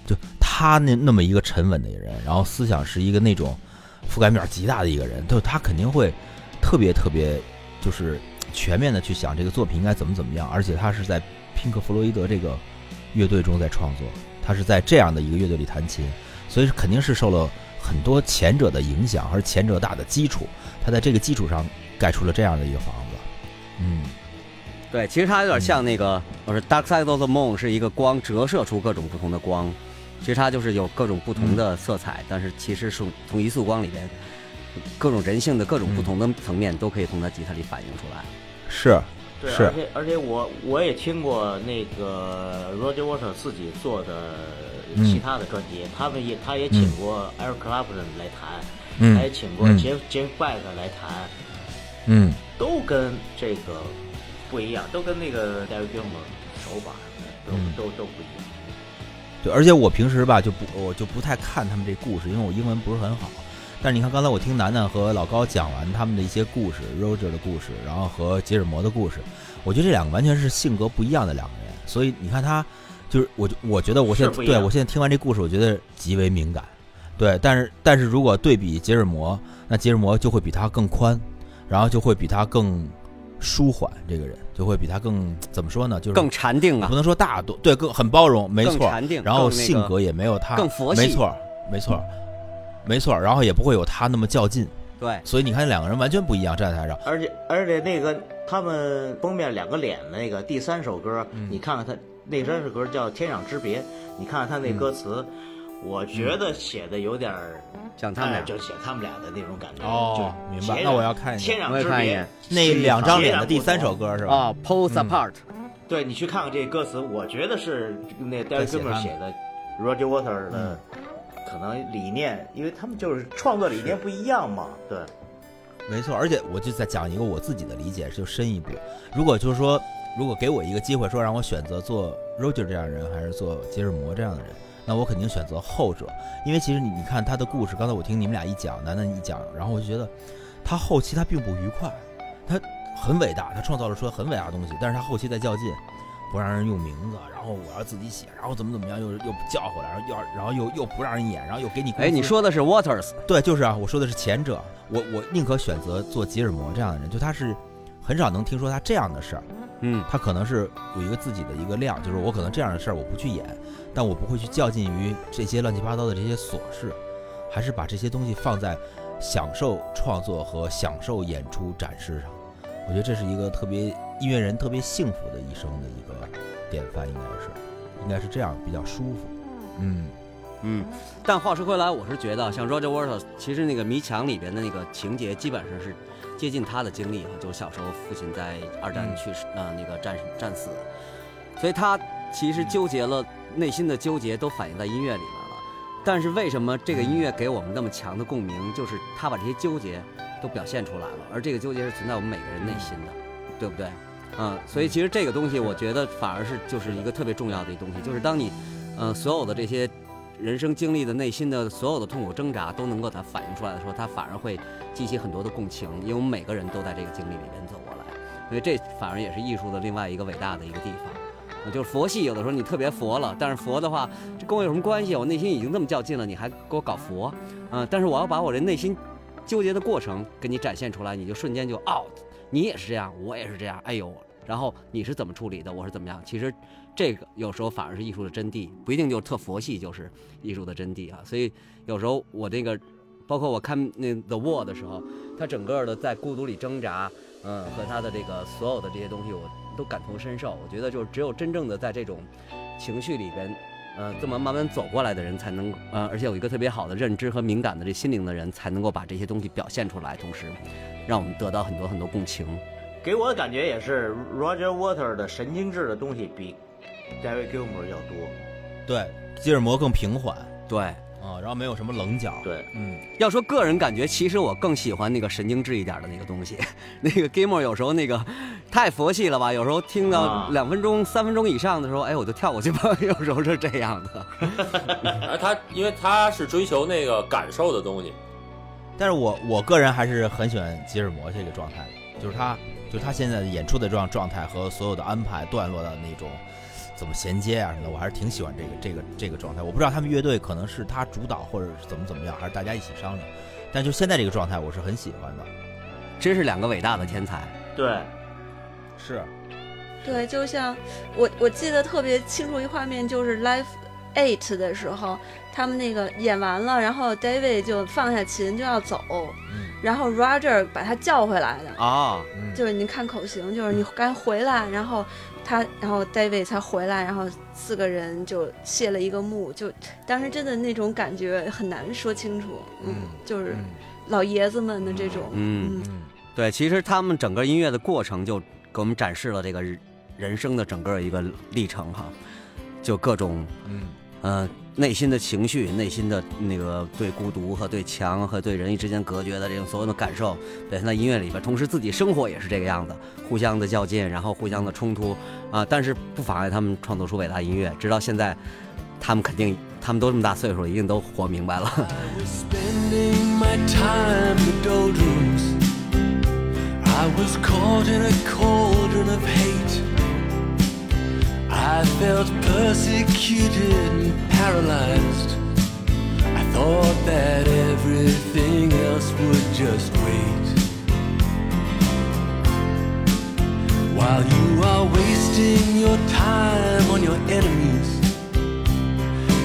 Speaker 5: 就他那那么一个沉稳的人，然后思想是一个那种覆盖面极大的一个人，就他肯定会特别特别就是全面的去想这个作品应该怎么怎么样，而且他是在拼克·弗洛伊德这个乐队中在创作，他是在这样的一个乐队里弹琴，所以肯定是受了很多前者的影响，而前者大的基础，他在这个基础上盖出了这样的一个房子。嗯，
Speaker 4: 对，其实它有点像那个，我说 Dark Side of the Moon 是一个光折射出各种不同的光，其实它就是有各种不同的色彩，但是其实是从一束光里边，各种人性的各种不同的层面都可以从它吉他里反映出来。
Speaker 5: 是
Speaker 2: 对，
Speaker 5: 是
Speaker 2: 而且而且我我也听过那个 Roger Waters 自己做的
Speaker 5: 嗯
Speaker 2: 其他的专辑，他们也他也请过 Eric Clapton 来弹，
Speaker 5: 嗯
Speaker 2: 他也请过
Speaker 5: 嗯。
Speaker 2: Jeff Jeff Beck 来弹，
Speaker 5: 嗯，
Speaker 2: 都跟这个不一样，都跟那个 David Gilmour 手法都、
Speaker 5: 嗯
Speaker 2: 都都不一样。
Speaker 5: 对，而且我平时吧就不我就不太看他们这故事，因为我英文不是很好。但是你看，刚才我听楠楠和老高讲完他们的一些故事，Roger 的故事，然后和吉尔摩的故事，我觉得这两个完全是性格不一样的两个人。所以你看他，就是我就我觉得我现在对我现在听完这故事，我觉得极为敏感。对，但是但是如果对比吉尔摩，那吉尔摩就会比他更宽，然后就会比他更舒缓，这个人就会比他更 [tsk] 怎么说呢？就是
Speaker 4: 更禅定啊
Speaker 5: 不，能说大度，对，更很包容，没错。
Speaker 4: 禅定，
Speaker 5: 然后性格也没有他
Speaker 4: 更佛系
Speaker 5: 没错，没错，没错。然后也不会有他那么较劲，
Speaker 4: 对，
Speaker 5: 所以你看两个人完全不一样，站在台上。
Speaker 2: 而且而且那个他们封面两个脸的那个第三首歌，
Speaker 5: 嗯
Speaker 2: 你看看他那三首歌叫《天壤之别》，你看看他那歌词，我觉得写的有点儿，
Speaker 4: 像他们俩
Speaker 2: 哎就写他们俩的那种感觉。
Speaker 5: 哦
Speaker 2: 就
Speaker 5: 明白那我要看一
Speaker 2: 天
Speaker 5: 眼
Speaker 4: 我也
Speaker 2: 壤之别
Speaker 4: 看一眼。
Speaker 5: 那两张脸的第三首歌是吧？
Speaker 4: 啊，Pulls
Speaker 5: 嗯
Speaker 4: Apart，
Speaker 2: 对你去看看这歌词，我觉得是那 David
Speaker 5: 写
Speaker 2: Gilmour 写的，Roger Waters
Speaker 5: 嗯
Speaker 2: 的可能理念，因为他们就是创作理念不一样嘛。对，
Speaker 5: 没错。而且我就在讲一个我自己的理解，就深一步。如果就是说，如果给我一个机会，说让我选择做 Roger 这样的人，还是做杰尔摩这样的人，那我肯定选择后者。因为其实你你看他的故事，刚才我听你们俩一讲，楠楠一讲，然后我就觉得他后期他并不愉快，他很伟大，他创造了出很伟大的东西，但是他后期在较劲，不让人用名字，然后我要自己写，然后怎么怎么样，又又叫回来，然后要然后又又不让人演，然后又给你工
Speaker 4: 哎，你说的是 Waters，
Speaker 5: 对，就是啊，我说的是前者，我我宁可选择做吉尔摩这样的人，就他是很少能听说他这样的事儿，
Speaker 4: 嗯，
Speaker 5: 他可能是有一个自己的一个量，就是我可能这样的事儿我不去演，但我不会去较劲于这些乱七八糟的这些琐事，还是把这些东西放在享受创作和享受演出展示上。我觉得这是一个特别音乐人特别幸福的一生的一个典范，应该是，应该是这样比较舒服。嗯
Speaker 4: 嗯，但话说回来，我是觉得像 Roger Waters，其实那个《迷墙》里边的那个情节，基本上是接近他的经历哈，就是小时候父亲在二战去世，呃，那个战战死，所以他其实纠结了内心的纠结都反映在音乐里面了。但是为什么这个音乐给我们那么强的共鸣？就是他把这些纠结都表现出来了，而这个纠结是存在我们每个人内心的，对不对？嗯，所以其实这个东西，我觉得反而是就是一个特别重要的一东西，就是当你，呃，所有的这些人生经历的内心的所有的痛苦挣扎都能够它反映出来的时候，它反而会激起很多的共情，因为我们每个人都在这个经历里边走过来，所以这反而也是艺术的另外一个伟大的一个地方。就是佛系，有的时候你特别佛了，但是佛的话，这跟我有什么关系？我内心已经这么较劲了，你还给我搞佛？嗯、但是我要把我这内心纠结的过程给你展现出来，你就瞬间就 out，你也是这样，我也是这样，哎呦，然后你是怎么处理的，我是怎么样？其实这个有时候反而是艺术的真谛，不一定就特佛系就是艺术的真谛啊。所以有时候我这个，包括我看那《The Wall》的时候，他整个的在孤独里挣扎，嗯，和他的这个所有的这些东西，我都感同身受。我觉得就是只有真正的在这种情绪里边。呃，这么慢慢走过来的人，才能呃，而且有一个特别好的认知和敏感的这心灵的人，才能够把这些东西表现出来，同时让我们得到很多很多共情。
Speaker 2: 给我的感觉也是 Roger Waters 的神经质的东西比 David Gilmour 要多。
Speaker 5: 对，吉尔摩更平缓
Speaker 4: 对，
Speaker 5: 啊、然后没有什么棱角。
Speaker 2: 对，
Speaker 5: 嗯，
Speaker 4: 要说个人感觉，其实我更喜欢那个神经质一点的那个东西。[laughs] 那个 Gamer 有时候那个太佛系了吧，有时候听到
Speaker 2: 啊
Speaker 4: 两分钟、三分钟以上的时候，哎，我就跳过去吧。[laughs] 有时候是这样的。[laughs]
Speaker 6: 而他因为他是追求那个感受的东西，
Speaker 5: 但是我我个人还是很喜欢吉尔摩这个状态，就是他，就是他现在的演出的状状态和所有的安排段落的那种怎么衔接啊什么的，我还是挺喜欢这个这个这个状态。我不知道他们乐队可能是他主导或者是怎么怎么样，还是大家一起商量。但就现在这个状态，我是很喜欢的。
Speaker 4: 真是两个伟大的天才。
Speaker 2: 对，
Speaker 5: 是，
Speaker 3: 对，就像我我记得特别清楚一画面，就是《Life Eight 的时候，他们那个演完了，然后 David 就放下琴就要走，然后 Roger 把他叫回来的，
Speaker 4: 啊，
Speaker 3: 就是你看口型，就是你该回来，然后他，然后 David 才回来，然后四个人就谢了一个幕，就当时真的那种感觉很难说清楚，嗯，就是老爷子们的这种，
Speaker 4: 嗯
Speaker 3: 嗯
Speaker 4: 对，其实他们整个音乐的过程就给我们展示了这个人人生的整个一个历程哈，就各种
Speaker 5: 嗯
Speaker 4: 呃内心的情绪、内心的那个对孤独和对墙和对人与之间隔绝的这种所有的感受表现在音乐里边，同时自己生活也是这个样子，互相的较劲，然后互相的冲突啊、但是不妨碍他们创作出伟大音乐，直到现在，他们肯定他们都这么大岁数了，一定都活明白了。
Speaker 1: was spending my time in the doldrums. I was caught in a cauldron of hate. I felt persecuted and paralyzed. I thought that everything else would just wait. While you are wasting your time on your enemies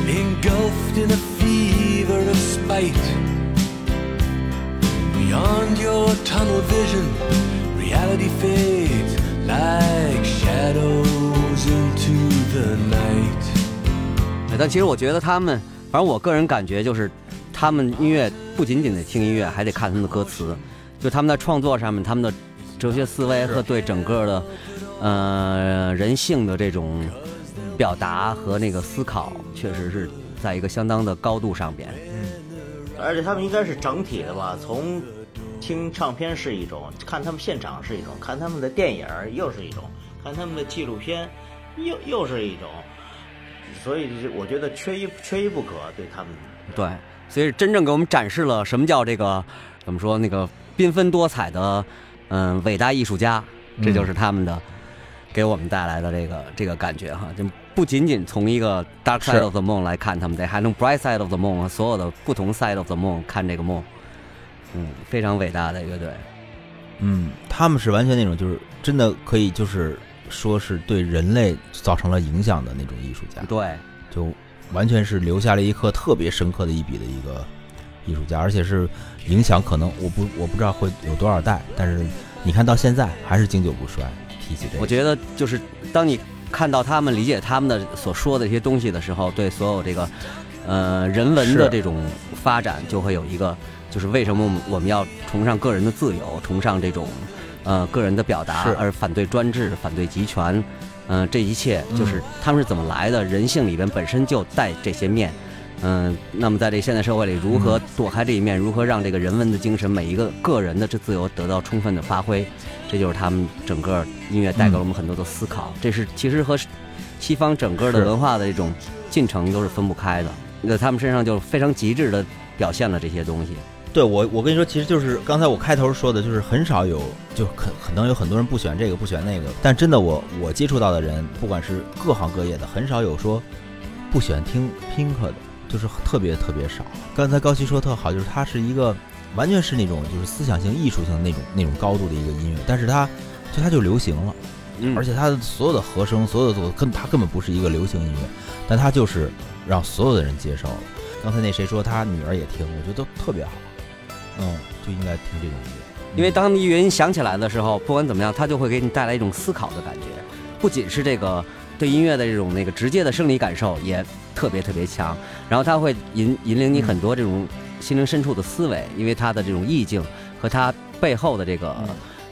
Speaker 1: engulfed in a fever of spite. Beyond your tunnel vision, reality fades like shadows into the night.
Speaker 4: 但其实我觉得他们，反正我个人感觉就是，他们音乐不仅仅得听音乐，还得看他们的歌词。就他们在创作上面，他们的哲学思维和对整个的，呃，人性的这种表达和那个思考，确实是在一个相当的高度上边。
Speaker 2: 而且他们应该是整体的吧，从听唱片是一种，看他们现场是一种，看他们的电影又是一种，看他们的纪录片又又是一种，所以我觉得缺一缺一不可，对他们。
Speaker 4: 对，所以真正给我们展示了什么叫这个怎么说那个缤纷多彩的嗯伟大艺术家，这就是他们的、给我们带来的这个这个感觉哈，就不仅仅从一个 dark side of the moon 来看他们，得还能 bright side of the moon 和所有的不同 side of the moon 看这个梦，嗯，非常伟大的乐队。
Speaker 5: 嗯，他们是完全那种就是真的可以就是说是对人类造成了影响的那种艺术家，
Speaker 4: 对，
Speaker 5: 就完全是留下了一刻特别深刻的一笔的一个艺术家，而且是影响可能我不我不知道会有多少代，但是你看到现在还是经久不衰。提起这个，
Speaker 4: 我觉得就是当你看到他们理解他们的所说的一些东西的时候，对所有这个呃人文的这种发展，就会有一个就是为什么我们我们要崇尚个人的自由，崇尚这种呃个人的表达，而反对专制、反对集权，嗯、这一切就是他们是怎么来的？人性里边本身就带这些面。嗯，那么在这现代社会里，如何躲开这一面？如何让这个人文的精神，每一个个人的这自由得到充分的发挥？这就是他们整个音乐带给了我们很多的思考。这是其实和西方整个的文化的一种进程都是分不开的。那他们身上就非常极致的表现了这些东西。
Speaker 5: 对我，我跟你说，其实就是刚才我开头说的，就是很少有，就可可能有很多人不选这个，不选那个，但真的我我接触到的人，不管是各行各业的，很少有说不喜欢听 Pink 的，就是特别特别少。刚才高希说特好，就是他是一个完全是那种就是思想性、艺术性的那种那种高度的一个音乐，但是它就它就流行了。
Speaker 4: 嗯
Speaker 5: 而且它的所有的和声，所有的组根它根本不是一个流行音乐，但它就是让所有的人接受了。刚才那谁说他女儿也听，我觉得都特别好，嗯，就应该听这种音乐，
Speaker 4: 因为当你乐音响起来的时候，不管怎么样，它就会给你带来一种思考的感觉，不仅是这个对音乐的这种那个直接的生理感受，也特别特别强。然后它会引引领你很多这种心灵深处的思维，因为他的这种意境和他背后的这个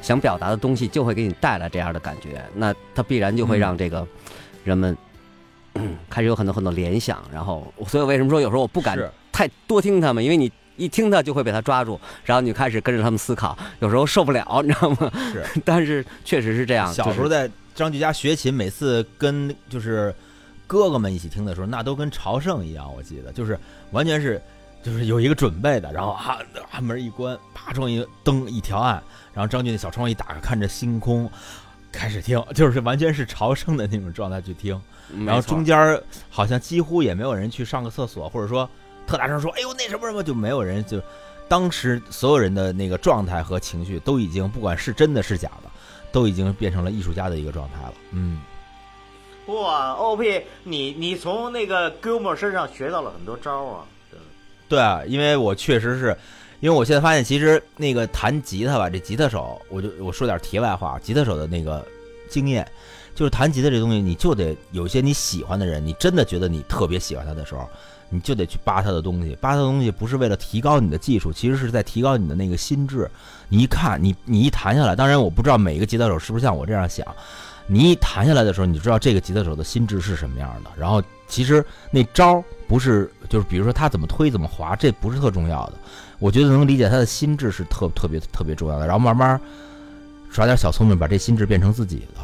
Speaker 4: 想表达的东西，就会给你带来这样的感觉。那它必然就会让这个人们。[clears throat] 开始有很多很多联想，然后，所以为什么说有时候我不敢太多听他们，因为你一听他就会被他抓住，然后你就开始跟着他们思考，有时候受不了，你知道吗？
Speaker 5: 是。[laughs]
Speaker 4: 但是确实是这样。
Speaker 5: 小时候在张菊家学琴，每次跟就是哥哥们一起听的时候，那都跟朝圣一样。我记得就是完全是就是有一个准备的，然后啊啊门一关，啪窗一灯一调暗，然后张俊的小窗一打开，看着星空。开始听，就是完全是朝圣的那种状态去听，然后中间好像几乎也没有人去上个厕所，或者说特大声说“哎呦那什么什么”，就没有人就当时所有人的那个状态和情绪都已经不管是真的是假的，都已经变成了艺术家的一个状态了。嗯，
Speaker 2: 哇，OP，你你从那个 Gilmore 身上学到了很多招啊。
Speaker 5: 对啊，因为我确实是，因为我现在发现，其实那个弹吉他吧，这吉他手，我就我说点题外话，吉他手的那个经验，就是弹吉他这东西，你就得有些你喜欢的人，你真的觉得你特别喜欢他的时候，你就得去扒他的东西，扒他的东西不是为了提高你的技术，其实是在提高你的那个心智。你一看，你你一弹下来，当然我不知道每一个吉他手是不是像我这样想，你一弹下来的时候，你就知道这个吉他手的心智是什么样的。然后其实那招儿不是，就是比如说他怎么推怎么滑，这不是特重要的。我觉得能理解他的心智是特特别特别重要的。然后慢慢耍点小聪明，把这心智变成自己的，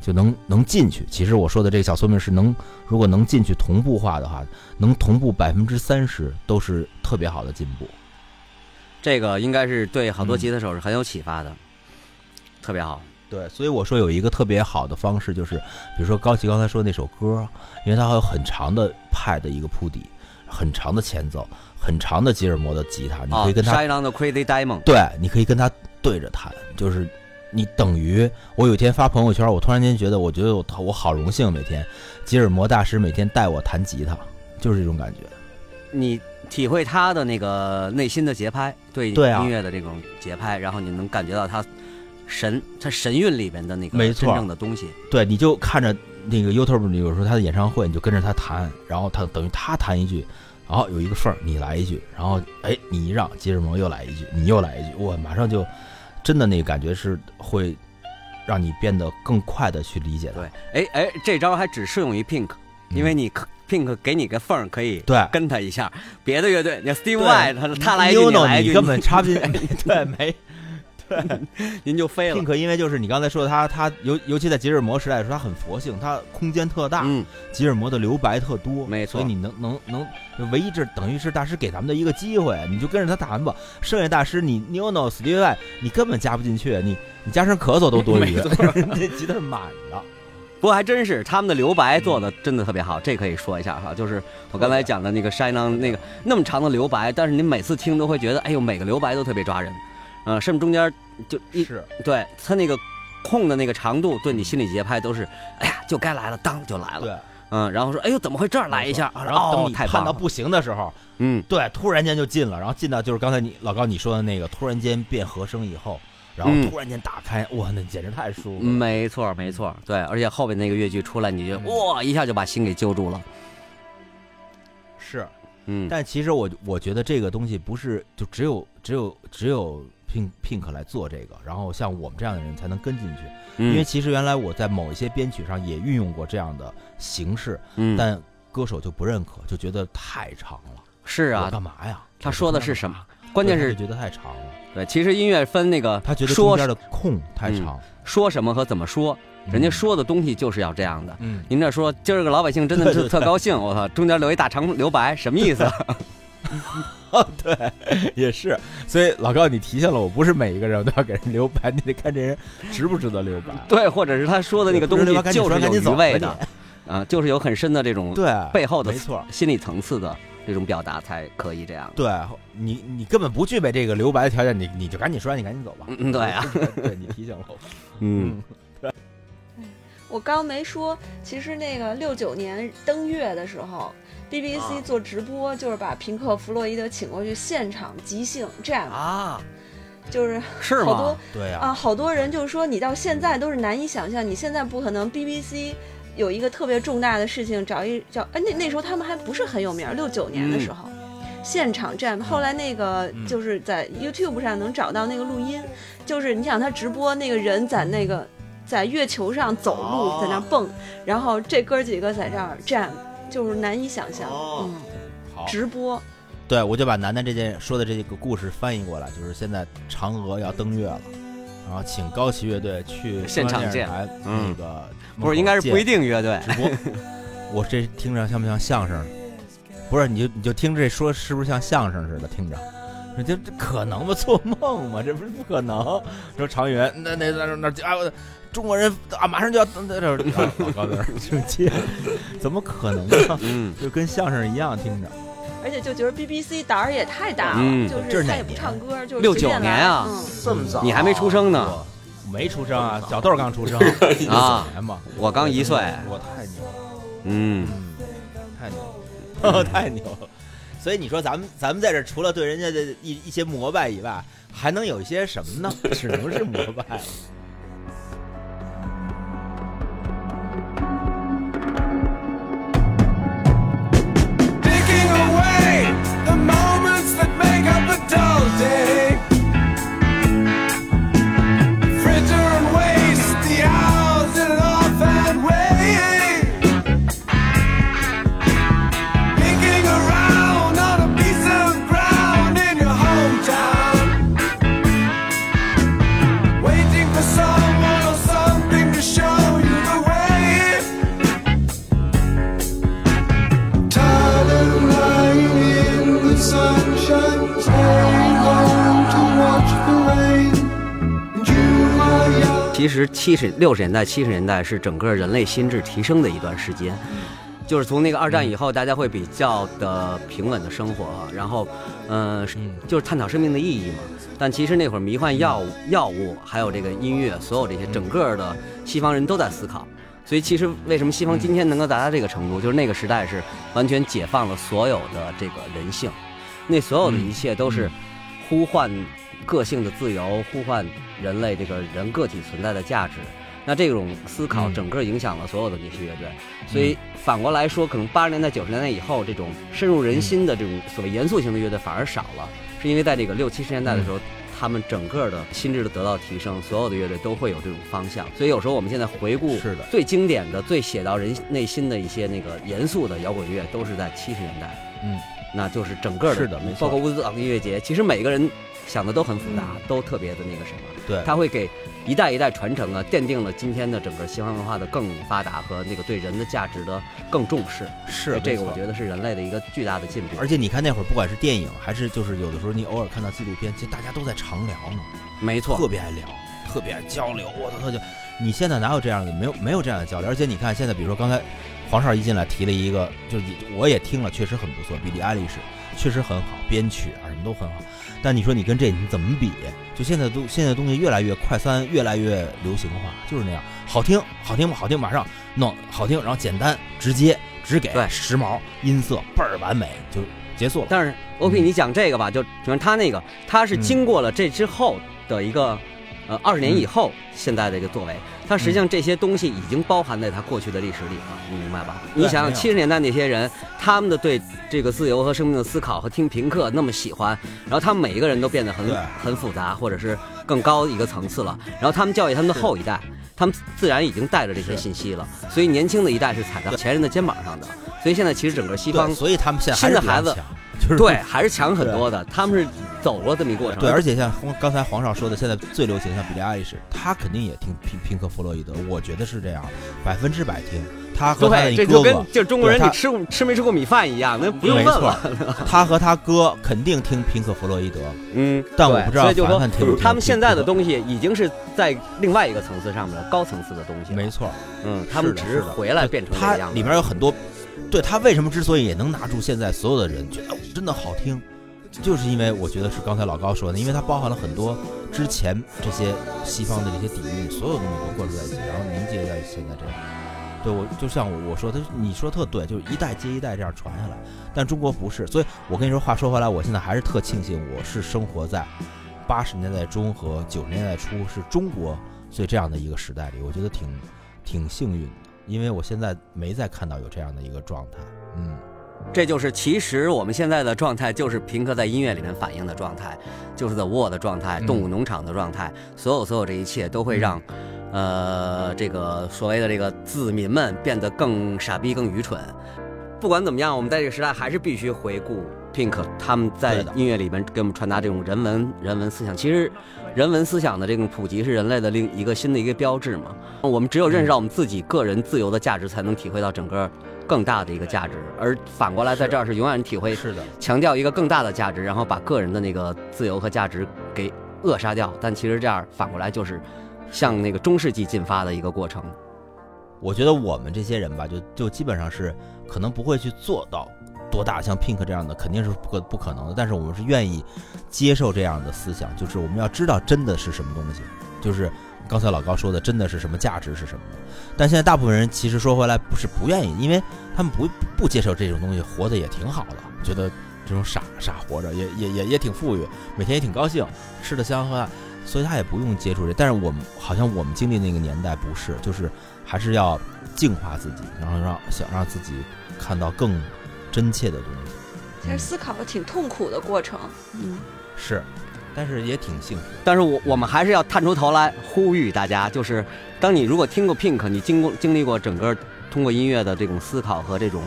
Speaker 5: 就能能进去。其实我说的这个小聪明是能，如果能进去同步化的话，能同步百分之三十，都是特别好的进步。
Speaker 4: 这个应该是对好多吉他手是很有启发的，特别好。
Speaker 5: 对，所以我说有一个特别好的方式，就是比如说高奇刚才说那首歌，因为它会有很长的派的一个铺底，很长的前奏，很长的吉尔摩的吉他，你可以跟他
Speaker 4: Shine on the Crazy Diamond，
Speaker 5: 对，你可以跟他对着弹，就是你等于我有一天发朋友圈，我突然间觉得，我觉得我我好荣幸，每天吉尔摩大师每天带我弹吉他，就是这种感觉。
Speaker 4: 你体会他的那个内心的节拍，对音乐的这种节拍，然后你能感觉到他神，他神韵里边的那个
Speaker 5: 没错
Speaker 4: 真正的东西。
Speaker 5: 对，你就看着那个 YouTube 里有时候他的演唱会，你就跟着他弹，然后他等于他弹一句，然后有一个缝儿你来一句，然后哎你一让，吉尔蒙又来一句，你又来一句，哇，马上就真的那个感觉是会让你变得更快的去理解的。
Speaker 4: 对，哎哎，这招还只适用于 Pink，因为你可 Pink 给你个缝儿可以
Speaker 5: 嗯对
Speaker 4: 跟他一下，别的乐队，你 Steve
Speaker 5: 对
Speaker 4: White 他他来一句，你来一句，
Speaker 5: 你根本 [laughs] 插不进，[laughs] 对，没 [laughs]
Speaker 4: 您就飞了。
Speaker 5: Pink，因为就是你刚才说的他他尤尤其在吉尔摩时代的时候，他很佛性，他空间特大，
Speaker 4: 嗯，
Speaker 5: 吉尔摩的留白特多，
Speaker 4: 没错
Speaker 5: 所以你能能能，唯一这等于是大师给咱们的一个机会，你就跟着他弹吧。剩下大师你 New No s t e v e 你根本加不进去，你你加声咳嗽都多余，[laughs] 这吉他是满的。
Speaker 4: 不过还真是他们的留白做的真的特别好，这可以说一下哈。就是我刚才讲的那个 Shine On 那个那么长的留白，但是你每次听都会觉得，哎呦，每个留白都特别抓人，呃，甚至中间就一
Speaker 5: 是，
Speaker 4: 对他那个空的那个长度，对你心理节拍都是，哎呀，就该来了，当就来了，
Speaker 5: 对，
Speaker 4: 嗯，然后说，哎呦，怎么会这儿来一下？
Speaker 5: 然后等
Speaker 4: 哦，
Speaker 5: 你看到不行的时候，
Speaker 4: 嗯，
Speaker 5: 对，突然间就进了，然后进到就是刚才你老高你说的那个，突然间变和声以后，然后
Speaker 4: 嗯。
Speaker 5: 突然间打开，哇，那简直太舒服了。
Speaker 4: 没错没错，对，而且后边那个乐句出来，你就哇一下就把心给揪住了，
Speaker 5: 是，
Speaker 4: 嗯，
Speaker 5: 但其实我我觉得这个东西不是就只有只有只有 Pink Pink 来做这个，然后像我们这样的人才能跟进去。因为
Speaker 4: 嗯
Speaker 5: 其实原来我在某一些编曲上也运用过这样的形式，
Speaker 4: 嗯，
Speaker 5: 但歌手就不认可，就觉得太长了。
Speaker 4: 是啊，
Speaker 5: 干嘛呀？
Speaker 4: 他说的是什么
Speaker 5: 么？
Speaker 4: 关键是
Speaker 5: 觉得太长了，
Speaker 4: 对，其实音乐分那个
Speaker 5: 他觉得
Speaker 4: 说
Speaker 5: 中间的空太长。
Speaker 4: 说什么和怎么说，人家说的东西就是要这样的。
Speaker 5: 嗯，
Speaker 4: 您这说今儿个老百姓真的是特高兴，我操，中间留一大长留白，什么意思？[laughs]
Speaker 5: 嗯，[laughs] 对，也是。所以老高，你提醒了我，不是每一个人都要给人留白，你得看这人值不值得留白。[laughs]
Speaker 4: 对，或者是他说的那个东西就是有
Speaker 5: 说赶紧走
Speaker 4: 余味的
Speaker 5: 赶，
Speaker 4: 啊，就是有很深的这种
Speaker 5: 对，
Speaker 4: 背后的
Speaker 5: 没错。
Speaker 4: 心理层次的这种表达才可以这样。
Speaker 5: 对你，你根本不具备这个留白的条件，你你就赶紧说，你赶紧走吧。
Speaker 4: 嗯嗯对啊，[laughs]
Speaker 5: 对你提醒了我。
Speaker 4: 嗯，
Speaker 3: 我刚没说，其实那个六九年登月的时候，BBC
Speaker 2: 啊。
Speaker 3: 做直播，就是把平克·弗洛伊德请过去现场即兴 jam，
Speaker 4: 啊，
Speaker 3: 就是
Speaker 4: 是
Speaker 3: 好多
Speaker 4: 吗？
Speaker 5: 对呀、
Speaker 3: 啊，好多人就是说你到现在都是难以想象，你现在不可能 BBC 有一个特别重大的事情，找一找，哎，那那时候他们还不是很有名，六九年的时候。现场 jam，后来那个
Speaker 5: 嗯。
Speaker 3: 就是在 YouTube 上能找到那个录音，就是你想他直播那个人在那个在月球上走路，
Speaker 2: 哦。
Speaker 3: 在那蹦，然后这哥几个在这儿 jam，就是难以想象，
Speaker 2: 哦
Speaker 3: 嗯，
Speaker 5: 好，
Speaker 3: 直播，
Speaker 5: 对我就把楠楠这件说的这个故事翻译过来，就是现在嫦娥要登月了，然后请高旗乐队去
Speaker 4: 现场见
Speaker 5: 那个
Speaker 4: 不是，应该是不一
Speaker 5: 定
Speaker 4: 定乐队。
Speaker 5: 直播。[laughs] 我这听着像不像相声？不是，你就你就听这说是不是像相声似的？听着，这这这可能吗？做梦吗？这不是不可能。说常远，那那那那那啊，我中国人啊，马上就要在这儿，啊 [laughs] 老高在那儿。就接，怎么可能呢？
Speaker 4: 嗯，
Speaker 5: 就跟相声一样听着。
Speaker 3: 而且就觉得 BBC 胆儿也太大了，
Speaker 4: 嗯。
Speaker 3: 就
Speaker 5: 是哪
Speaker 3: 他也不唱歌，就是
Speaker 4: 69
Speaker 3: 随便来。
Speaker 4: 年啊。
Speaker 3: 嗯，
Speaker 2: 这么早，
Speaker 4: 你还没出生呢。
Speaker 5: 我没出生啊，小豆刚出生。[laughs]
Speaker 4: 啊。我刚一岁，
Speaker 5: 我太牛了，
Speaker 4: 嗯，
Speaker 5: 嗯，太牛了，[laughs] 太牛了。所以你说咱们咱们在这儿除了对人家的一一些膜拜以外，还能有一些什么呢？只能是膜拜了。
Speaker 4: 七十六十年代、七十年代是整个人类心智提升的一段时间，就是从那个二战以后，大家会比较的平稳的生活，然后，嗯、就是探讨生命的意义嘛。但其实那会儿迷幻药物、药物还有这个音乐，所有这些整个的西方人都在思考。所以其实为什么西方今天能够达到这个程度，就是那个时代是完全解放了所有的这个人性，那所有的一切都是呼唤个性的自由，呼唤人类这个人个体存在的价值。那这种思考
Speaker 5: 嗯。
Speaker 4: 整个影响了所有的那些乐队，所以反过来说，可能八十年代、九十年代以后，这种深入人心的这种所谓严肃型的乐队反而少了，是因为在这个六七十年代的时候，他们整个的心智的得到提升，所有的乐队都会有这种方向。所以有时候我们现在回顾
Speaker 5: 是的。
Speaker 4: 最经典的、最写到人内心的一些那个严肃的摇滚乐，都是在七十年代。
Speaker 5: 嗯，
Speaker 4: 那就是整个的，
Speaker 5: 是的没错。
Speaker 4: 包括乌兹堡音乐节，其实每个人想的都很复杂，都特别的那个什么。
Speaker 5: 对，
Speaker 4: 它会给一代一代传承啊，奠定了今天的整个西方文化的更发达和那个对人的价值的更重视。
Speaker 5: 是
Speaker 4: 这个，我。觉得是人类的一个巨大的进步。
Speaker 5: 而且你看那会儿，不管是电影还是就是有的时候你偶尔看到纪录片，其实大家都在常聊呢，
Speaker 4: 没错，
Speaker 5: 特别爱聊，特别爱交流。我操，他就你现在哪有这样的？没有没有这样的交流。而且你看现在，比如说刚才黄少一进来提了一个，就是你我也听了，确实很不错，比利爱丽丝确实很好，编曲啊什么都很好。但你说你跟这你怎么比？就现在都现在东西越来越快餐，越来越流行化，就是那样，好听好听好听，马上弄好听，然后简单直接只给
Speaker 4: 对
Speaker 5: 时髦音色倍儿完美就结束了。
Speaker 4: 但是 OP 你讲这个吧，就就是他那个，他是
Speaker 5: 嗯
Speaker 4: 经过了这之后的一个，呃，二十年以后现在的一个作为，他实际上这些东西已经包含在他过去的历史里了，你明白吧？你想想七十年代那些人，他们的对这个自由和生命的思考和听评课那么喜欢，然后他们每一个人都变得很很复杂，或者是更高一个层次了，然后他们教育他们的后一代。他们自然已经带着这些信息了，所以年轻的一代是踩在前人的肩膀上的，所以现在其实整个西方，
Speaker 5: 所以他们现在
Speaker 4: 新的孩子
Speaker 5: 就是
Speaker 4: 对，还是强很多的。他们是走了这么一过程。
Speaker 5: 对，而且像刚才黄少说的，现在最流行像比利爱丽丝，他肯定也听平平克·弗洛伊德，我觉得是这样，百分之百听。他和他的
Speaker 4: 对，这
Speaker 5: 哥这
Speaker 4: 就跟，就是中国人你吃过吃没吃过米饭一样，那不用问了。，
Speaker 5: 他和他哥肯定听平克 [laughs] ·弗洛伊德，
Speaker 4: 嗯，
Speaker 5: 但我不知道凡凡听不听
Speaker 4: 他们现在的东西已经是在另外一个层次上面了高层次的东西。
Speaker 5: 没错，
Speaker 4: 嗯，他们只是回来变成这样子。
Speaker 5: 里面有很多，对他为什么之所以也能拿住现在所有的人觉得、真的好听，就是因为我觉得是刚才老高说的，因为它包含了很多之前这些西方的这些底蕴，所有东西都灌注在一起，然后凝结在现在这样。对我就像我说的，你说特对，就是一代接一代这样传下来，但中国不是，所以我跟你说，话说回来，我现在还是特庆幸我是生活在八十年代中和九十年代初是中国所以这样的一个时代里，我觉得挺挺幸运的，因为我现在没再看到有这样的一个状态，嗯。
Speaker 4: 这就是其实我们现在的状态，就是平克在音乐里面反映的状态，就是 The Wall 的状态，
Speaker 5: 嗯
Speaker 4: 动物农场的状态，所有所有这一切都会让，呃，这个所谓的这个子民们变得更傻逼、更愚蠢。不管怎么样，我们在这个时代还是必须回顾 Pink 他们在音乐里面给我们传达这种人文人文思想。其实，人文思想的这种普及是人类的另一个新的一个标志嘛。我们只有认识到我们自己个人自由的价值，才能体会到整个更大的一个价值。而反过来，在这儿是永远体会
Speaker 5: 是的，
Speaker 4: 强调一个更大的价值，然后把个人的那个自由和价值给扼杀掉。但其实这样反过来就是向那个中世纪进发的一个过程。
Speaker 5: 我觉得我们这些人吧，就就基本上是可能不会去做到多大，像 Pink 这样的肯定是不可不可能的。但是我们是愿意接受这样的思想，就是我们要知道真的是什么东西，就是刚才老高说的真的是什么价值是什么。但现在大部分人其实说回来不是不愿意，因为他们不不接受这种东西，活得也挺好的，觉得这种傻傻活着也也也也挺富裕，每天也挺高兴，吃的香喝辣，所以他也不用接触这。但是我们好像我们经历那个年代不是，就是还是要净化自己，然后让想让自己看到更真切的东西。
Speaker 3: 其实思考挺痛苦的过程。嗯，
Speaker 5: 是，但是也挺幸福。
Speaker 4: 但是我我们还是要探出头来呼吁大家，就是当你如果听过 Pink，你经过经历过整个通过音乐的这种思考和这种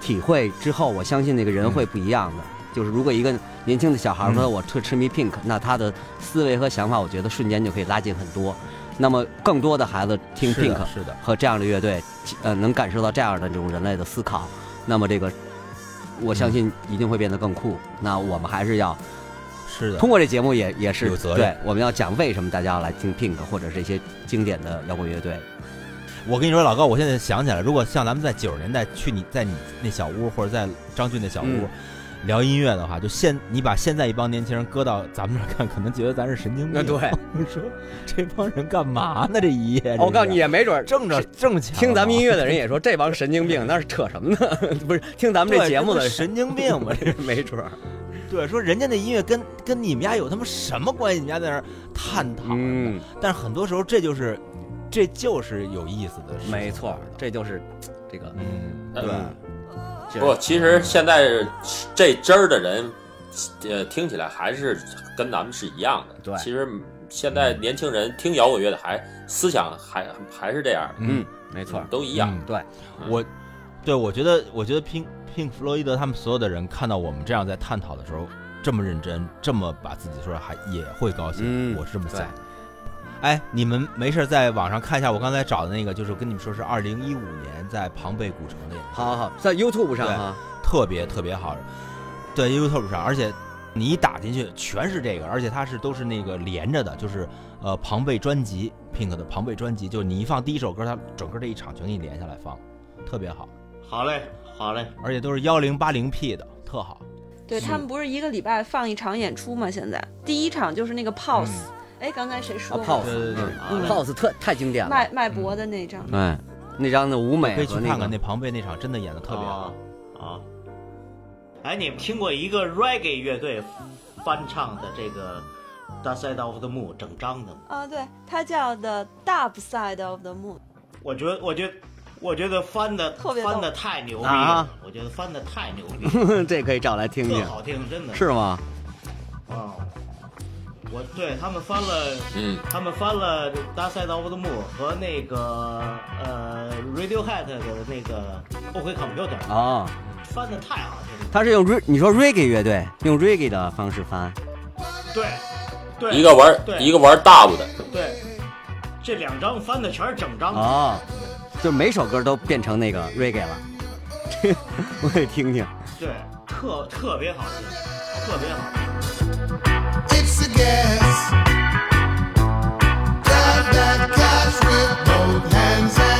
Speaker 4: 体会之后，我相信那个人会不一样的。就是如果一个年轻的小孩说
Speaker 5: 嗯
Speaker 4: 我特痴迷 Pink，、那他的思维和想法，我觉得瞬间就可以拉近很多。那么更多的孩子听 Pink
Speaker 5: 是的
Speaker 4: 和这样的乐队，呃，能感受到这样的这种人类的思考，那么这个我相信一定会变得更酷。那我们还是要
Speaker 5: 是的，
Speaker 4: 通过这节目也也是
Speaker 5: 有责任
Speaker 4: 对，我们要讲为什么大家要来听 Pink 或者是一些经典的摇滚乐队。
Speaker 5: 我跟你说，老高，我现在想起来，如果像咱们在九十年代去你在你那小屋，或者在张俊那小屋、
Speaker 4: 嗯
Speaker 5: 聊音乐的话，就现你把现在一帮年轻人搁到咱们这儿看，可能觉得咱是神经病。
Speaker 4: 那对，[laughs]
Speaker 5: 我说这帮人干嘛呢？这一夜，
Speaker 4: 我告诉你，也没准儿
Speaker 5: 正着正强，
Speaker 4: 听咱们音乐的人也说这帮神经病，那是扯什么呢？[laughs] 不是听咱们这节目的
Speaker 5: 神经病吗？[laughs] 这
Speaker 4: 没准儿。
Speaker 5: 对，说人家那音乐跟跟你们家有他妈什么关系？你们家在那儿探讨呢，
Speaker 4: 嗯，
Speaker 5: 但是很多时候这就是这就是有意思的事情，
Speaker 4: 没错，这就是这个
Speaker 5: 嗯，
Speaker 6: 嗯
Speaker 5: 对。
Speaker 6: 不，其实现在这支儿的人，呃，听起来还是跟咱们是一样的。
Speaker 4: 对
Speaker 6: 其实现在年轻人听摇滚乐的还思想还还是这样，
Speaker 4: 嗯，没错，
Speaker 6: 都一样。
Speaker 5: 嗯
Speaker 4: 对，
Speaker 5: 我，对我觉得，我觉得拼拼弗洛伊德他们所有的人看到我们这样在探讨的时候，这么认真，这么把自己说还也会高兴。
Speaker 4: 嗯
Speaker 5: 我是这么想的。哎，你们没事在网上看一下我刚才找的那个，就是跟你们说是二零一五年在庞贝古城的演出，
Speaker 4: 好好好，在 YouTube 上
Speaker 5: 对
Speaker 4: 哈，
Speaker 5: 特别特别好。对 YouTube 上，而且你一打进去全是这个，而且它是都是那个连着的，就是呃庞贝专辑 Pink 的庞贝专辑，就是你一放第一首歌，它整个这一场全给你连下来放，特别好。
Speaker 2: 好嘞，好嘞，
Speaker 5: 而且都是幺零八零 P 的，特好。
Speaker 3: 对他们不是一个礼拜放一场演出吗？现在第一场就是那个 Pulse，哎、刚才谁说
Speaker 4: 啊？，Pulse，
Speaker 5: 对对对
Speaker 4: 嗯，Pulse 特太经典了，
Speaker 3: 脉脉搏的那张。
Speaker 4: 哎，那张的舞美
Speaker 5: 可以去
Speaker 4: 和
Speaker 5: 看看那
Speaker 4: 那个
Speaker 5: 庞贝那场，真的演的特别好。
Speaker 2: 啊啊！哎，你们听过一个 reggae 乐队翻唱的这个《Dark Side of the Moon》整张的吗？
Speaker 3: 啊，对，它叫 The Dark Side of the Moon。
Speaker 2: 我觉得，我觉得，我觉得翻的
Speaker 3: 特别逗
Speaker 2: 翻的太牛逼
Speaker 4: 啊
Speaker 2: 了！我觉得翻的太牛逼了，[laughs]
Speaker 4: 这可以找来听听
Speaker 2: 特，好听，真的
Speaker 4: 是吗？
Speaker 2: 啊！我对他们翻了，
Speaker 6: 嗯，
Speaker 2: 他们翻了《Dark Side of the Moon》和那个呃 Radiohead 的那个《OK Computer》，
Speaker 4: 哦，
Speaker 2: 翻的太好听了。
Speaker 4: 他是用 re 你说 reggae 乐队用 reggae 的方式翻，
Speaker 2: 对，对，
Speaker 6: 一个玩
Speaker 2: 对
Speaker 6: 一个玩 dub 的，
Speaker 2: 对，这两张翻的全是整张啊。
Speaker 4: 哦，就每首歌都变成那个 reggae 了，[laughs] 我得听听。
Speaker 2: 对，特特别好听，特别好
Speaker 7: guess that that cash with both hands.